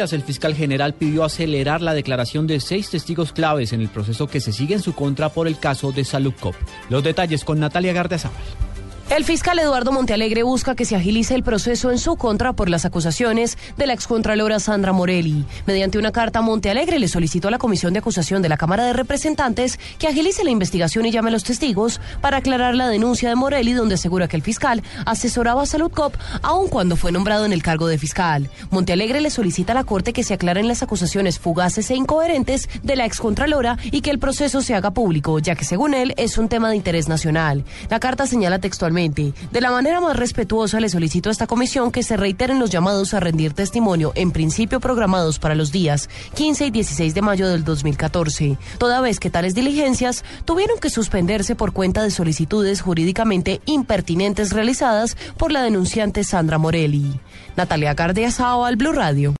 El fiscal general pidió acelerar la declaración de seis testigos claves en el proceso que se sigue en su contra por el caso de Salukov. Los detalles con Natalia Gardezábal. El fiscal Eduardo Montealegre busca que se agilice el proceso en su contra por las acusaciones de la excontralora Sandra Morelli. Mediante una carta, Montealegre le solicitó a la Comisión de Acusación de la Cámara de Representantes que agilice la investigación y llame a los testigos para aclarar la denuncia de Morelli, donde asegura que el fiscal asesoraba a Salud Cop aun cuando fue nombrado en el cargo de fiscal. Montealegre le solicita a la Corte que se aclaren las acusaciones fugaces e incoherentes de la excontralora y que el proceso se haga público, ya que según él es un tema de interés nacional. La carta señala textualmente de la manera más respetuosa le solicito a esta comisión que se reiteren los llamados a rendir testimonio, en principio programados para los días 15 y 16 de mayo del 2014, toda vez que tales diligencias tuvieron que suspenderse por cuenta de solicitudes jurídicamente impertinentes realizadas por la denunciante Sandra Morelli. Natalia Gardia al Blue Radio.